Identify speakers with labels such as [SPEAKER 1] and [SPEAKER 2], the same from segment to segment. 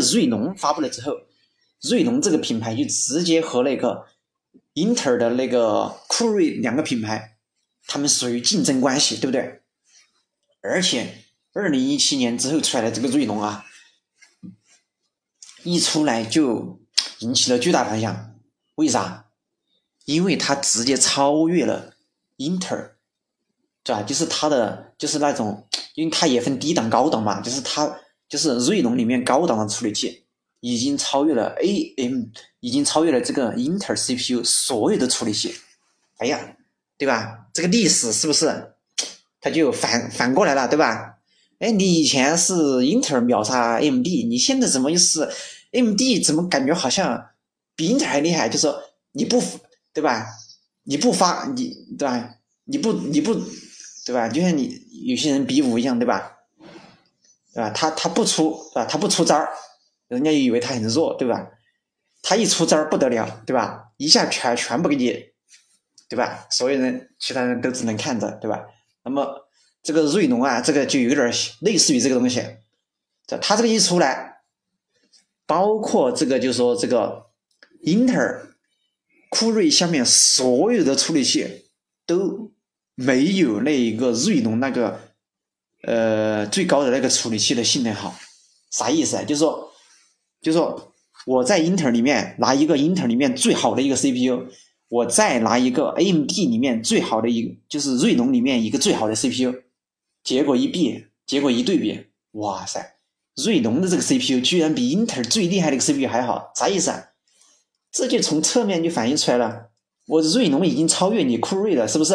[SPEAKER 1] 锐龙发布了之后，锐龙这个品牌就直接和那个英特尔的那个酷睿两个品牌，他们属于竞争关系，对不对？而且二零一七年之后出来的这个锐龙啊，一出来就引起了巨大反响。为啥？因为它直接超越了英特尔，对吧？就是它的就是那种，因为它也分低档高档嘛，就是它就是锐龙里面高档的处理器已经超越了 AM，已经超越了这个英特尔 CPU 所有的处理器。哎呀，对吧？这个历史是不是它就反反过来了，对吧？哎，你以前是英特尔秒杀 AMD，你现在怎么又是 AMD？怎么感觉好像比英特尔还厉害？就说你不。对吧？你不发你对吧？你不你不对吧？就像你有些人比武一样，对吧？对吧？他他不出是吧？他不出招儿，人家以为他很弱，对吧？他一出招儿不得了，对吧？一下全全部给你，对吧？所有人其他人都只能看着，对吧？那么这个锐龙啊，这个就有点类似于这个东西。这他这个一出来，包括这个就是说这个英特尔。酷睿下面所有的处理器都没有那一个锐龙那个呃最高的那个处理器的性能好，啥意思啊？就是说，就是说我在英特尔里面拿一个英特尔里面最好的一个 CPU，我再拿一个 AMD 里面最好的一，就是锐龙里面一个最好的 CPU，结果一比，结果一对比，哇塞，锐龙的这个 CPU 居然比英特尔最厉害的一个 CPU 还好，啥意思啊？这就从侧面就反映出来了，我锐龙已经超越你酷睿了，是不是？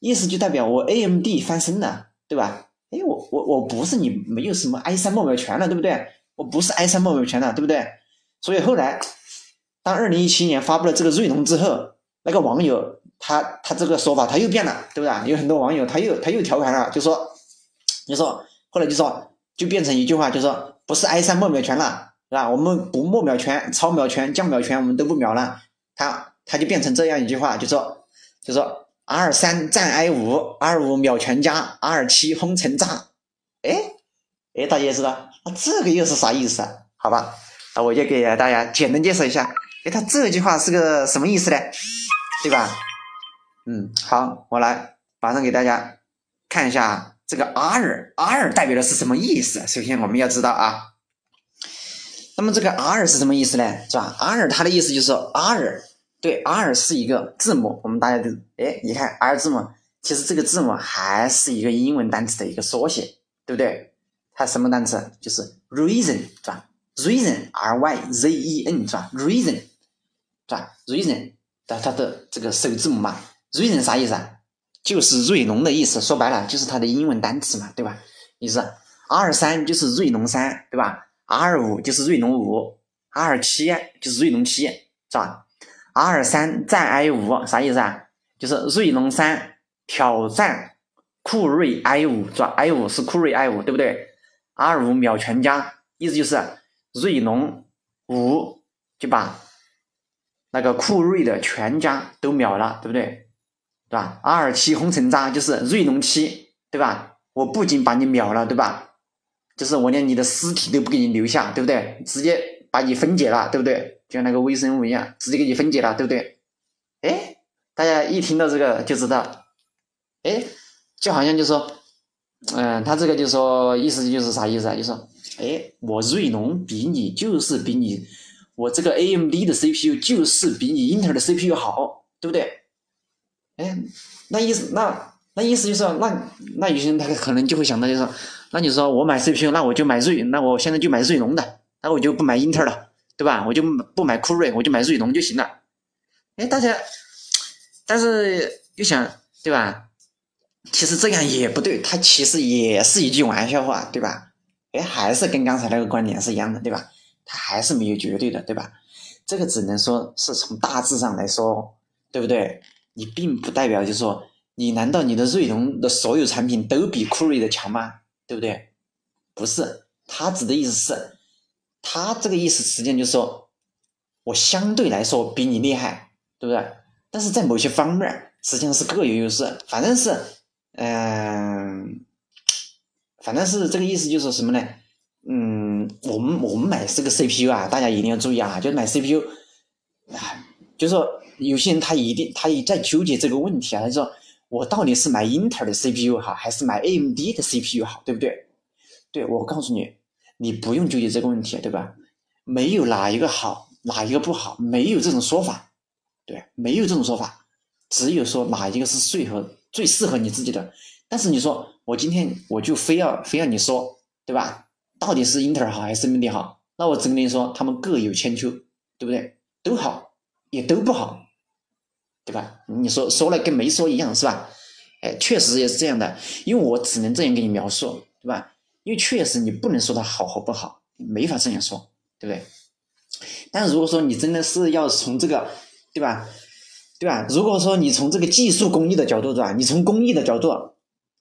[SPEAKER 1] 意思就代表我 AMD 翻身了，对吧？哎，我我我不是你没有什么 i 三莫秒权了，对不对？我不是 i 三莫秒权了，对不对？所以后来，当二零一七年发布了这个瑞龙之后，那个网友他他这个说法他又变了，对不对？有很多网友他又他又调侃了，就说，就说后来就说就变成一句话，就说不是 i 三莫秒权了。是吧？我们不末秒权、超秒权、降秒权，我们都不秒了。他他就变成这样一句话，就说就说 R 三战 I 五，R 五秒全加，R 七轰成渣。哎哎，大家知道那这个又是啥意思啊？好吧，那我就给大家简单介绍一下。哎，他这句话是个什么意思呢？对吧？嗯，好，我来马上给大家看一下这个 R，R 代表的是什么意思？首先我们要知道啊。那么这个 R 是什么意思呢？是吧？R 它的意思就是 R，对，R 是一个字母。我们大家都哎，你看 R 字母，其实这个字母还是一个英文单词的一个缩写，对不对？它什么单词？就是 reason，是吧？reason，R Y Z E N，是吧？reason，是吧？reason 的它的这个首字母嘛？reason 啥意思啊？就是锐龙的意思。说白了就是它的英文单词嘛，对吧？意思 R 三就是锐龙三，对吧？R 五就是锐龙五，R 七就是锐龙七，是吧？R 三战 I 五啥意思啊？就是锐龙三挑战酷睿 I 五，是吧？I 五是酷睿 I 五，对不对？R 五秒全家，意思就是锐龙五就把那个酷睿的全家都秒了，对不对？对吧？R 七轰成渣，就是锐龙七，对吧？我不仅把你秒了，对吧？就是我连你的尸体都不给你留下，对不对？直接把你分解了，对不对？就像那个微生物一样，直接给你分解了，对不对？哎，大家一听到这个就知道，哎，就好像就说，嗯，他这个就说意思就是啥意思啊？就说，哎，我锐龙比你就是比你，我这个 AMD 的 CPU 就是比你英特尔的 CPU 好，对不对？哎，那意思那那意思就是说，那那有些人他可能就会想到就是。那你说我买 CPU，那我就买锐，那我现在就买锐龙的，那我就不买英特尔了，对吧？我就不买酷睿，我就买锐龙就行了。哎，大家，但是又想，对吧？其实这样也不对，它其实也是一句玩笑话，对吧？哎，还是跟刚才那个观点是一样的，对吧？它还是没有绝对的，对吧？这个只能说是从大致上来说，对不对？你并不代表就是说，你难道你的锐龙的所有产品都比酷睿的强吗？对不对？不是，他指的意思是，他这个意思实际上就是说，我相对来说比你厉害，对不对？但是在某些方面实际上是各有优势，反正是，嗯，反正是这个意思，就是什么呢？嗯，我们我们买这个 CPU 啊，大家一定要注意啊，就是买 CPU，啊，就是说有些人他一定他也在纠结这个问题啊，他说我到底是买英特尔的 CPU 好，还是买 AMD 的 CPU 好，对不对？对我告诉你，你不用纠结这个问题，对吧？没有哪一个好，哪一个不好，没有这种说法，对，没有这种说法，只有说哪一个是最合最适合你自己的。但是你说我今天我就非要非要你说，对吧？到底是英特尔好还是 AMD 好？那我只跟你说，他们各有千秋，对不对？都好，也都不好，对吧？你说说了跟没说一样，是吧？哎，确实也是这样的，因为我只能这样给你描述，对吧？因为确实你不能说它好和不好，没法这样说。对不对？但如果说你真的是要从这个，对吧？对吧？如果说你从这个技术工艺的角度，对吧？你从工艺的角度，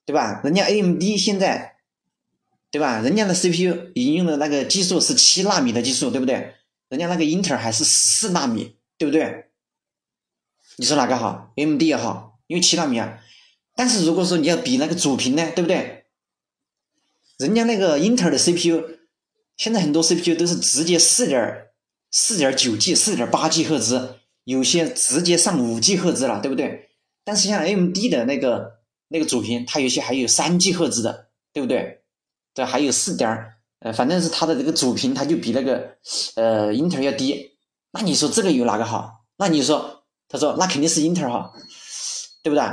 [SPEAKER 1] 对吧？人家 AMD 现在，对吧？人家的 CPU 已经用的那个技术是七纳米的技术，对不对？人家那个英特尔还是十四纳米，对不对？你说哪个好？AMD 也好，因为七纳米啊。但是如果说你要比那个主频呢，对不对？人家那个英特尔的 CPU。现在很多 CPU 都是直接四点四点九 G、四点八 G 赫兹，有些直接上五 G 赫兹了，对不对？但是像 AMD 的那个那个主频，它有些还有三 G 赫兹的，对不对？对，还有四点呃，反正是它的这个主频，它就比那个呃英特尔要低。那你说这个有哪个好？那你说，他说那肯定是英特尔好，对不对？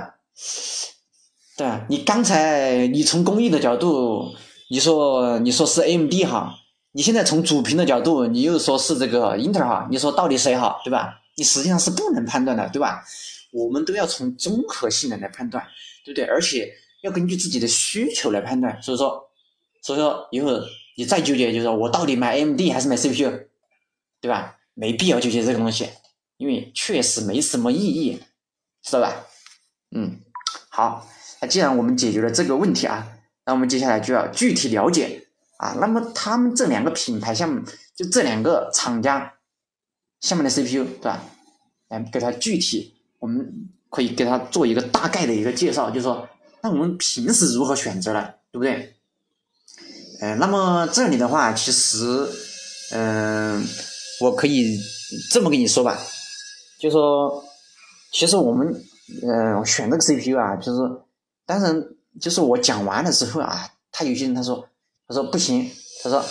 [SPEAKER 1] 对？你刚才你从工艺的角度，你说你说是 AMD 哈？你现在从主频的角度，你又说是这个英特尔哈，你说到底谁好，对吧？你实际上是不能判断的，对吧？我们都要从综合性能来判断，对不对？而且要根据自己的需求来判断。所以说，所以说以后你再纠结，就是说我到底买 AMD 还是买 CPU，对吧？没必要纠结这个东西，因为确实没什么意义，知道吧？嗯，好，那既然我们解决了这个问题啊，那我们接下来就要具体了解。啊，那么他们这两个品牌下面，就这两个厂家下面的 CPU，对吧？来给它具体，我们可以给它做一个大概的一个介绍，就是说，那我们平时如何选择呢？对不对？呃，那么这里的话，其实，嗯，我可以这么跟你说吧，就说，其实我们，嗯，选这个 CPU 啊，就是，当然，就是我讲完了之后啊，他有些人他说。他说不行，他说，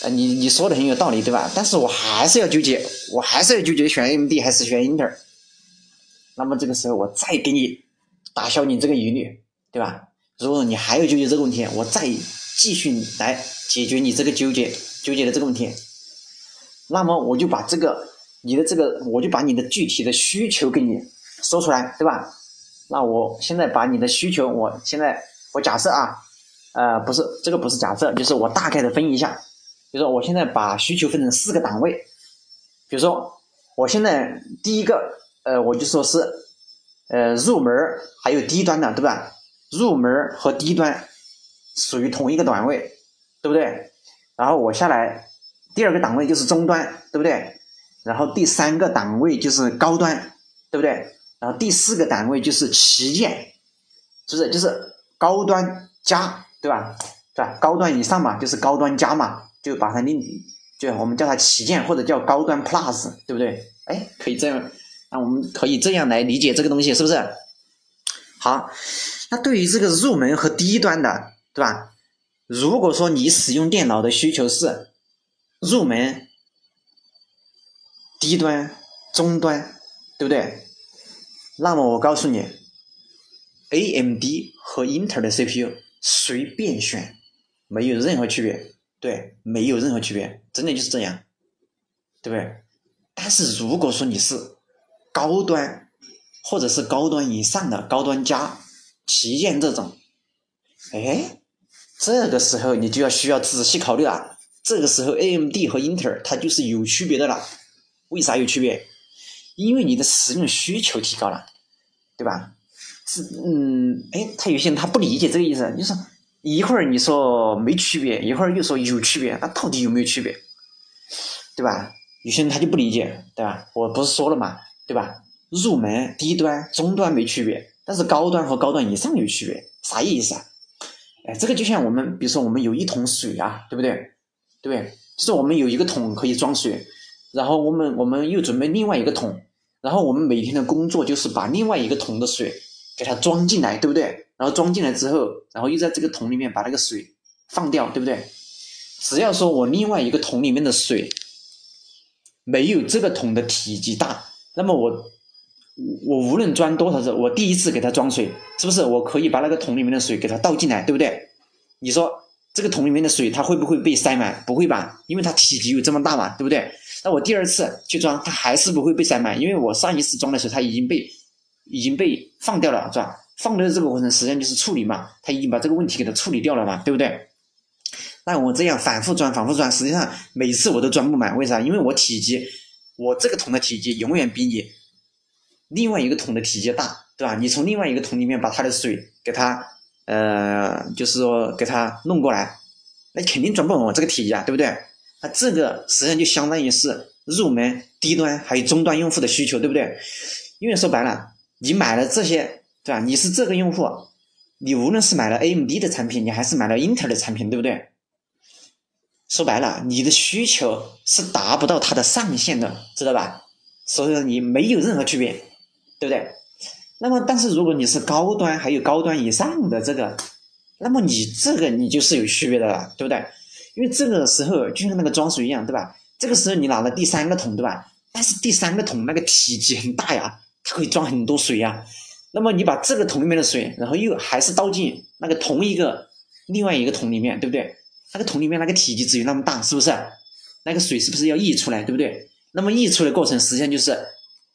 [SPEAKER 1] 呃，你你说的很有道理，对吧？但是我还是要纠结，我还是要纠结选 AMD 还是选英特尔。那么这个时候我再给你打消你这个疑虑，对吧？如果你还要纠结这个问题，我再继续来解决你这个纠结纠结的这个问题。那么我就把这个你的这个，我就把你的具体的需求给你说出来，对吧？那我现在把你的需求，我现在我假设啊。呃，不是，这个不是假设，就是我大概的分一下，比如说我现在把需求分成四个档位，比如说我现在第一个，呃，我就说是，呃，入门还有低端的，对吧？入门和低端属于同一个档位，对不对？然后我下来第二个档位就是中端，对不对？然后第三个档位就是高端，对不对？然后第四个档位就是旗舰，是不是就是高端加。对吧？对吧？高端以上嘛，就是高端加嘛，就把它另，就我们叫它旗舰或者叫高端 Plus，对不对？哎，可以这样，那我们可以这样来理解这个东西，是不是？好，那对于这个入门和低端的，对吧？如果说你使用电脑的需求是入门、低端、中端，对不对？那么我告诉你，AMD 和英特尔的 CPU。随便选，没有任何区别，对，没有任何区别，真的就是这样，对不对？但是如果说你是高端，或者是高端以上的高端加旗舰这种，哎，这个时候你就要需要仔细考虑了。这个时候，AMD 和英特尔它就是有区别的了。为啥有区别？因为你的使用需求提高了，对吧？是嗯，哎，他有些人他不理解这个意思，就是一会儿你说没区别，一会儿又说有区别，那到底有没有区别？对吧？有些人他就不理解，对吧？我不是说了嘛，对吧？入门、低端、中端没区别，但是高端和高端以上有区别，啥意思啊？哎，这个就像我们，比如说我们有一桶水啊，对不对？对不对？就是我们有一个桶可以装水，然后我们我们又准备另外一个桶，然后我们每天的工作就是把另外一个桶的水给它装进来，对不对？然后装进来之后，然后又在这个桶里面把那个水放掉，对不对？只要说我另外一个桶里面的水没有这个桶的体积大，那么我我无论装多少次，我第一次给它装水，是不是我可以把那个桶里面的水给它倒进来，对不对？你说这个桶里面的水它会不会被塞满？不会吧，因为它体积有这么大嘛，对不对？那我第二次去装，它还是不会被塞满，因为我上一次装的时候它已经被已经被放掉了，是吧？放的这个过程实际上就是处理嘛，它已经把这个问题给它处理掉了嘛，对不对？那我这样反复装，反复装，实际上每次我都装不满，为啥？因为我体积，我这个桶的体积永远比你另外一个桶的体积大，对吧？你从另外一个桶里面把它的水给它，呃，就是说给它弄过来，那肯定装不满我这个体积啊，对不对？那这个实际上就相当于是入门、低端还有中端用户的需求，对不对？因为说白了，你买了这些。对吧？你是这个用户，你无论是买了 AMD 的产品，你还是买了英特尔的产品，对不对？说白了，你的需求是达不到它的上限的，知道吧？所以说你没有任何区别，对不对？那么，但是如果你是高端还有高端以上的这个，那么你这个你就是有区别的了，对不对？因为这个时候就像那个装水一样，对吧？这个时候你拿了第三个桶，对吧？但是第三个桶那个体积很大呀，它可以装很多水呀。那么你把这个桶里面的水，然后又还是倒进那个同一个另外一个桶里面，对不对？那个桶里面那个体积只有那么大，是不是？那个水是不是要溢出来，对不对？那么溢出的过程实际上就是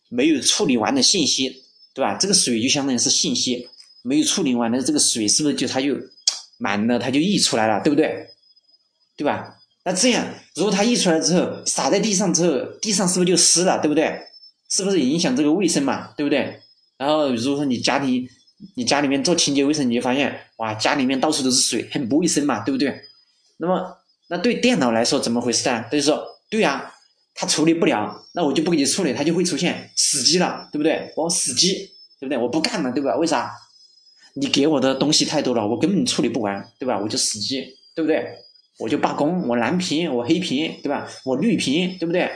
[SPEAKER 1] 没有处理完的信息，对吧？这个水就相当于是信息，没有处理完的这个水是不是就它就满了，它就溢出来了，对不对？对吧？那这样如果它溢出来之后洒在地上之后，地上是不是就湿了，对不对？是不是影响这个卫生嘛，对不对？然后，如果说你家里，你家里面做清洁卫生，你就发现，哇，家里面到处都是水，很不卫生嘛，对不对？那么，那对电脑来说怎么回事呢？就说，对呀，它处理不了，那我就不给你处理，它就会出现死机了，对不对？我死机，对不对？我不干了，对吧？为啥？你给我的东西太多了，我根本处理不完，对吧？我就死机，对不对？我就罢工，我蓝屏，我黑屏，对吧？我绿屏，对不对？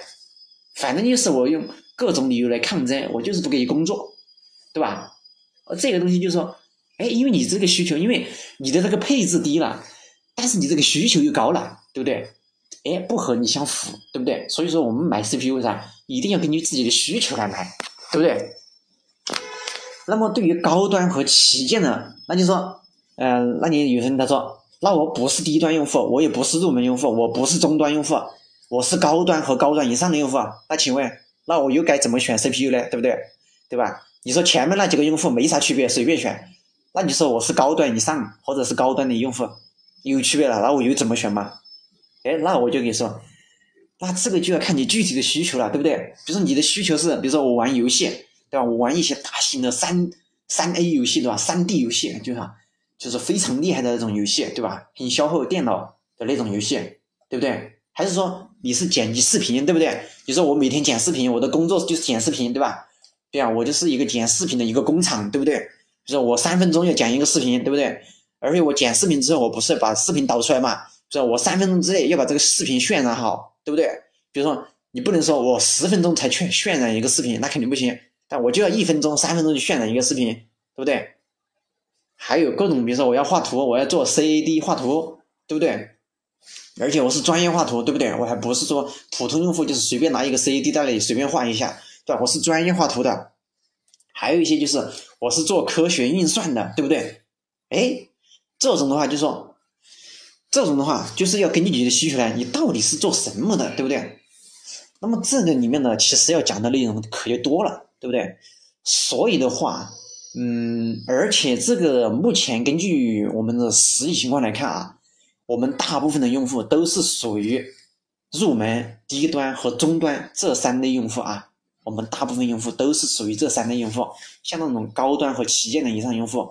[SPEAKER 1] 反正就是我用各种理由来抗争，我就是不给你工作。对吧？这个东西就是说，哎，因为你这个需求，因为你的这个配置低了，但是你这个需求又高了，对不对？哎，不和你相符，对不对？所以说我们买 CPU 为啥一定要根据自己的需求来买，对不对？那么对于高端和旗舰的，那就说，嗯，那你有些人他说，那我不是低端用户，我也不是入门用户，我不是中端用户，我是高端和高端以上的用户，那请问，那我又该怎么选 CPU 呢？对不对？对吧？你说前面那几个用户没啥区别，随便选。那你说我是高端以上或者是高端的用户，有区别了，那我又怎么选嘛？哎，那我就跟你说，那这个就要看你具体的需求了，对不对？比如说你的需求是，比如说我玩游戏，对吧？我玩一些大型的三三 A 游戏，对吧？三 D 游戏，就是就是非常厉害的那种游戏，对吧？很消耗电脑的那种游戏，对不对？还是说你是剪辑视频，对不对？你说我每天剪视频，我的工作就是剪视频，对吧？对啊，我就是一个剪视频的一个工厂，对不对？就是我三分钟要剪一个视频，对不对？而且我剪视频之后，我不是把视频导出来嘛？就是？我三分钟之内要把这个视频渲染好，对不对？比如说，你不能说我十分钟才渲渲染一个视频，那肯定不行。但我就要一分钟、三分钟就渲染一个视频，对不对？还有各种，比如说我要画图，我要做 CAD 画图，对不对？而且我是专业画图，对不对？我还不是说普通用户，就是随便拿一个 CAD 在那里随便画一下。对吧？我是专业画图的，还有一些就是我是做科学运算的，对不对？哎，这种的话就说，这种的话就是要根据你的需求来，你到底是做什么的，对不对？那么这个里面呢，其实要讲的内容可就多了，对不对？所以的话，嗯，而且这个目前根据我们的实际情况来看啊，我们大部分的用户都是属于入门、低端和中端这三类用户啊。我们大部分用户都是属于这三类用户，像那种高端和旗舰的以上用户，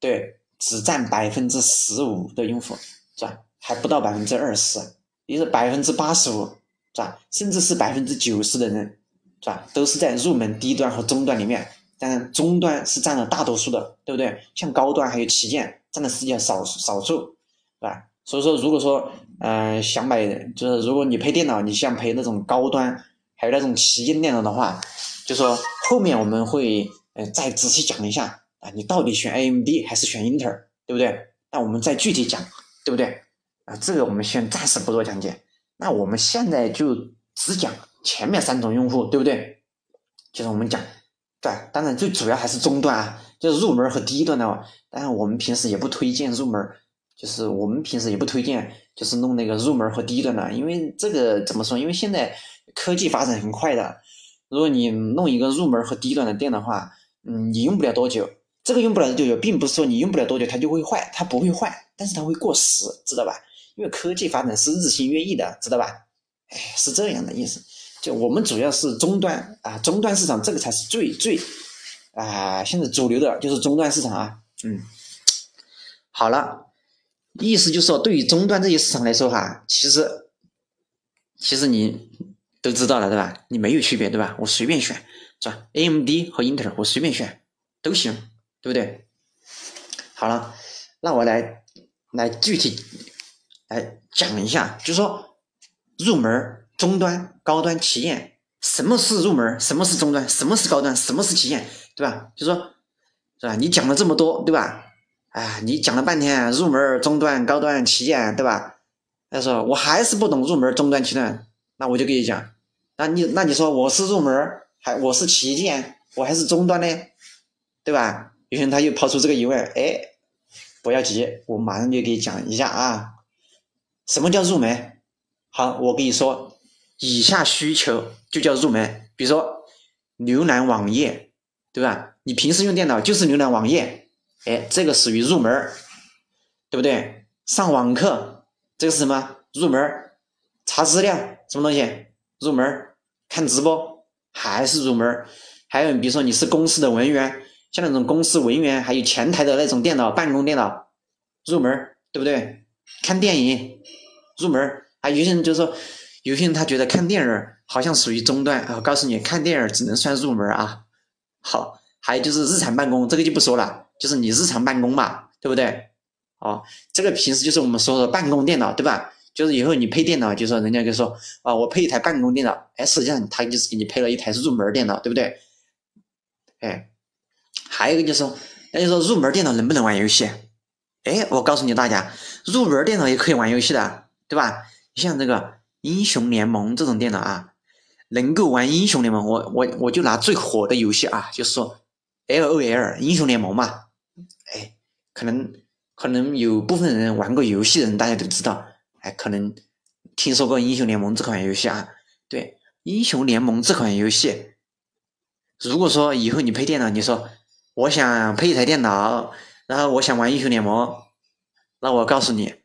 [SPEAKER 1] 对，只占百分之十五的用户，是吧？还不到百分之二十，也是百分之八十五，是吧？甚至是百分之九十的人，是吧？都是在入门、低端和中端里面，但中端是占了大多数的，对不对？像高端还有旗舰占的实际上少少数，是吧？所以说，如果说嗯，想买就是如果你配电脑，你想配那种高端，还有那种旗舰电脑的话，就说后面我们会呃再仔细讲一下啊，你到底选 AMD 还是选英特尔，对不对？那我们再具体讲，对不对？啊，这个我们先暂时不做讲解。那我们现在就只讲前面三种用户，对不对？就是我们讲，对，当然最主要还是中端啊，就是入门和低端的。当然我们平时也不推荐入门。就是我们平时也不推荐，就是弄那个入门和低端的，因为这个怎么说？因为现在科技发展很快的，如果你弄一个入门和低端的店的话，嗯，你用不了多久。这个用不了多久，并不是说你用不了多久它就会坏，它不会坏，但是它会过时，知道吧？因为科技发展是日新月异的，知道吧？哎，是这样的意思。就我们主要是终端啊，终端市场这个才是最最啊，现在主流的就是终端市场啊。嗯，好了。意思就是说，对于终端这些市场来说哈，其实，其实你都知道了对吧？你没有区别对吧？我随便选是吧？AMD 和英特尔我随便选都行，对不对？好了，那我来来具体来讲一下，就说入门、中端、高端、旗舰，什么是入门？什么是中端？什么是高端？什么是旗舰？对吧？就说，是吧？你讲了这么多，对吧？哎，你讲了半天入门、中端、高端、旗舰，对吧？他说我还是不懂入门、中端、旗舰，那我就给你讲，那你那你说我是入门还我是旗舰，我还是中端呢？对吧？有些人他又抛出这个疑问，哎，不要急，我马上就给你讲一下啊。什么叫入门？好，我跟你说，以下需求就叫入门。比如说浏览网页，对吧？你平时用电脑就是浏览网页。哎，这个属于入门对不对？上网课，这个是什么？入门查资料，什么东西？入门看直播还是入门还有，比如说你是公司的文员，像那种公司文员，还有前台的那种电脑，办公电脑，入门对不对？看电影，入门还，有些人就说，有些人他觉得看电影好像属于中端啊。我告诉你，看电影只能算入门啊。好，还有就是日常办公，这个就不说了。就是你日常办公嘛，对不对？哦，这个平时就是我们说的办公电脑，对吧？就是以后你配电脑，就说人家就说啊，我配一台办公电脑，哎，实际上他就是给你配了一台入门电脑，对不对？哎，还有一个就是说，那就说入门电脑能不能玩游戏？哎，我告诉你大家，入门电脑也可以玩游戏的，对吧？你像这个英雄联盟这种电脑啊，能够玩英雄联盟，我我我就拿最火的游戏啊，就是说 L O L 英雄联盟嘛。哎，可能可能有部分人玩过游戏的人，大家都知道，哎，可能听说过英雄联盟这款游戏啊。对，英雄联盟这款游戏，如果说以后你配电脑，你说我想配一台电脑，然后我想玩英雄联盟，那我告诉你，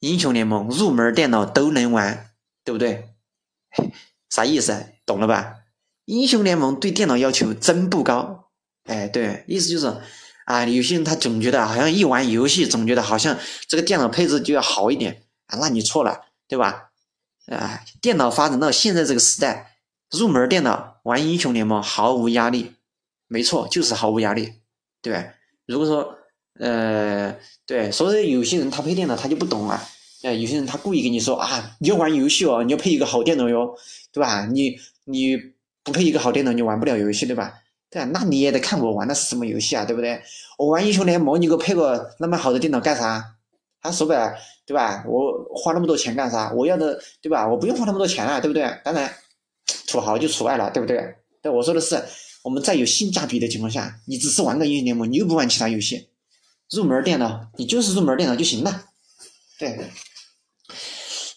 [SPEAKER 1] 英雄联盟入门电脑都能玩，对不对？啥意思？懂了吧？英雄联盟对电脑要求真不高，哎，对，意思就是。啊，有些人他总觉得好像一玩游戏，总觉得好像这个电脑配置就要好一点啊，那你错了，对吧？啊，电脑发展到现在这个时代，入门电脑玩英雄联盟毫无压力，没错，就是毫无压力，对吧？如果说，呃，对，所以有些人他配电脑他就不懂啊，呃，有些人他故意跟你说啊，你要玩游戏哦，你要配一个好电脑哟，对吧？你你不配一个好电脑，你玩不了游戏，对吧？对那你也得看我玩的是什么游戏啊，对不对？我玩英雄联盟，你给我配个那么好的电脑干啥？他说白了，对吧？我花那么多钱干啥？我要的，对吧？我不用花那么多钱啊，对不对？当然，土豪就除外了，对不对？对，我说的是，我们在有性价比的情况下，你只是玩个英雄联盟，你又不玩其他游戏，入门电脑，你就是入门电脑就行了。对。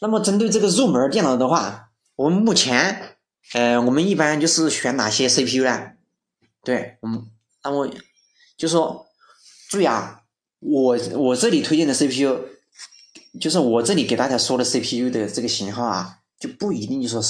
[SPEAKER 1] 那么针对这个入门电脑的话，我们目前，呃，我们一般就是选哪些 CPU 呢？对，我们，那么就说，注意啊，我我这里推荐的 CPU，就是我这里给大家说的 CPU 的这个型号啊，就不一定就说是。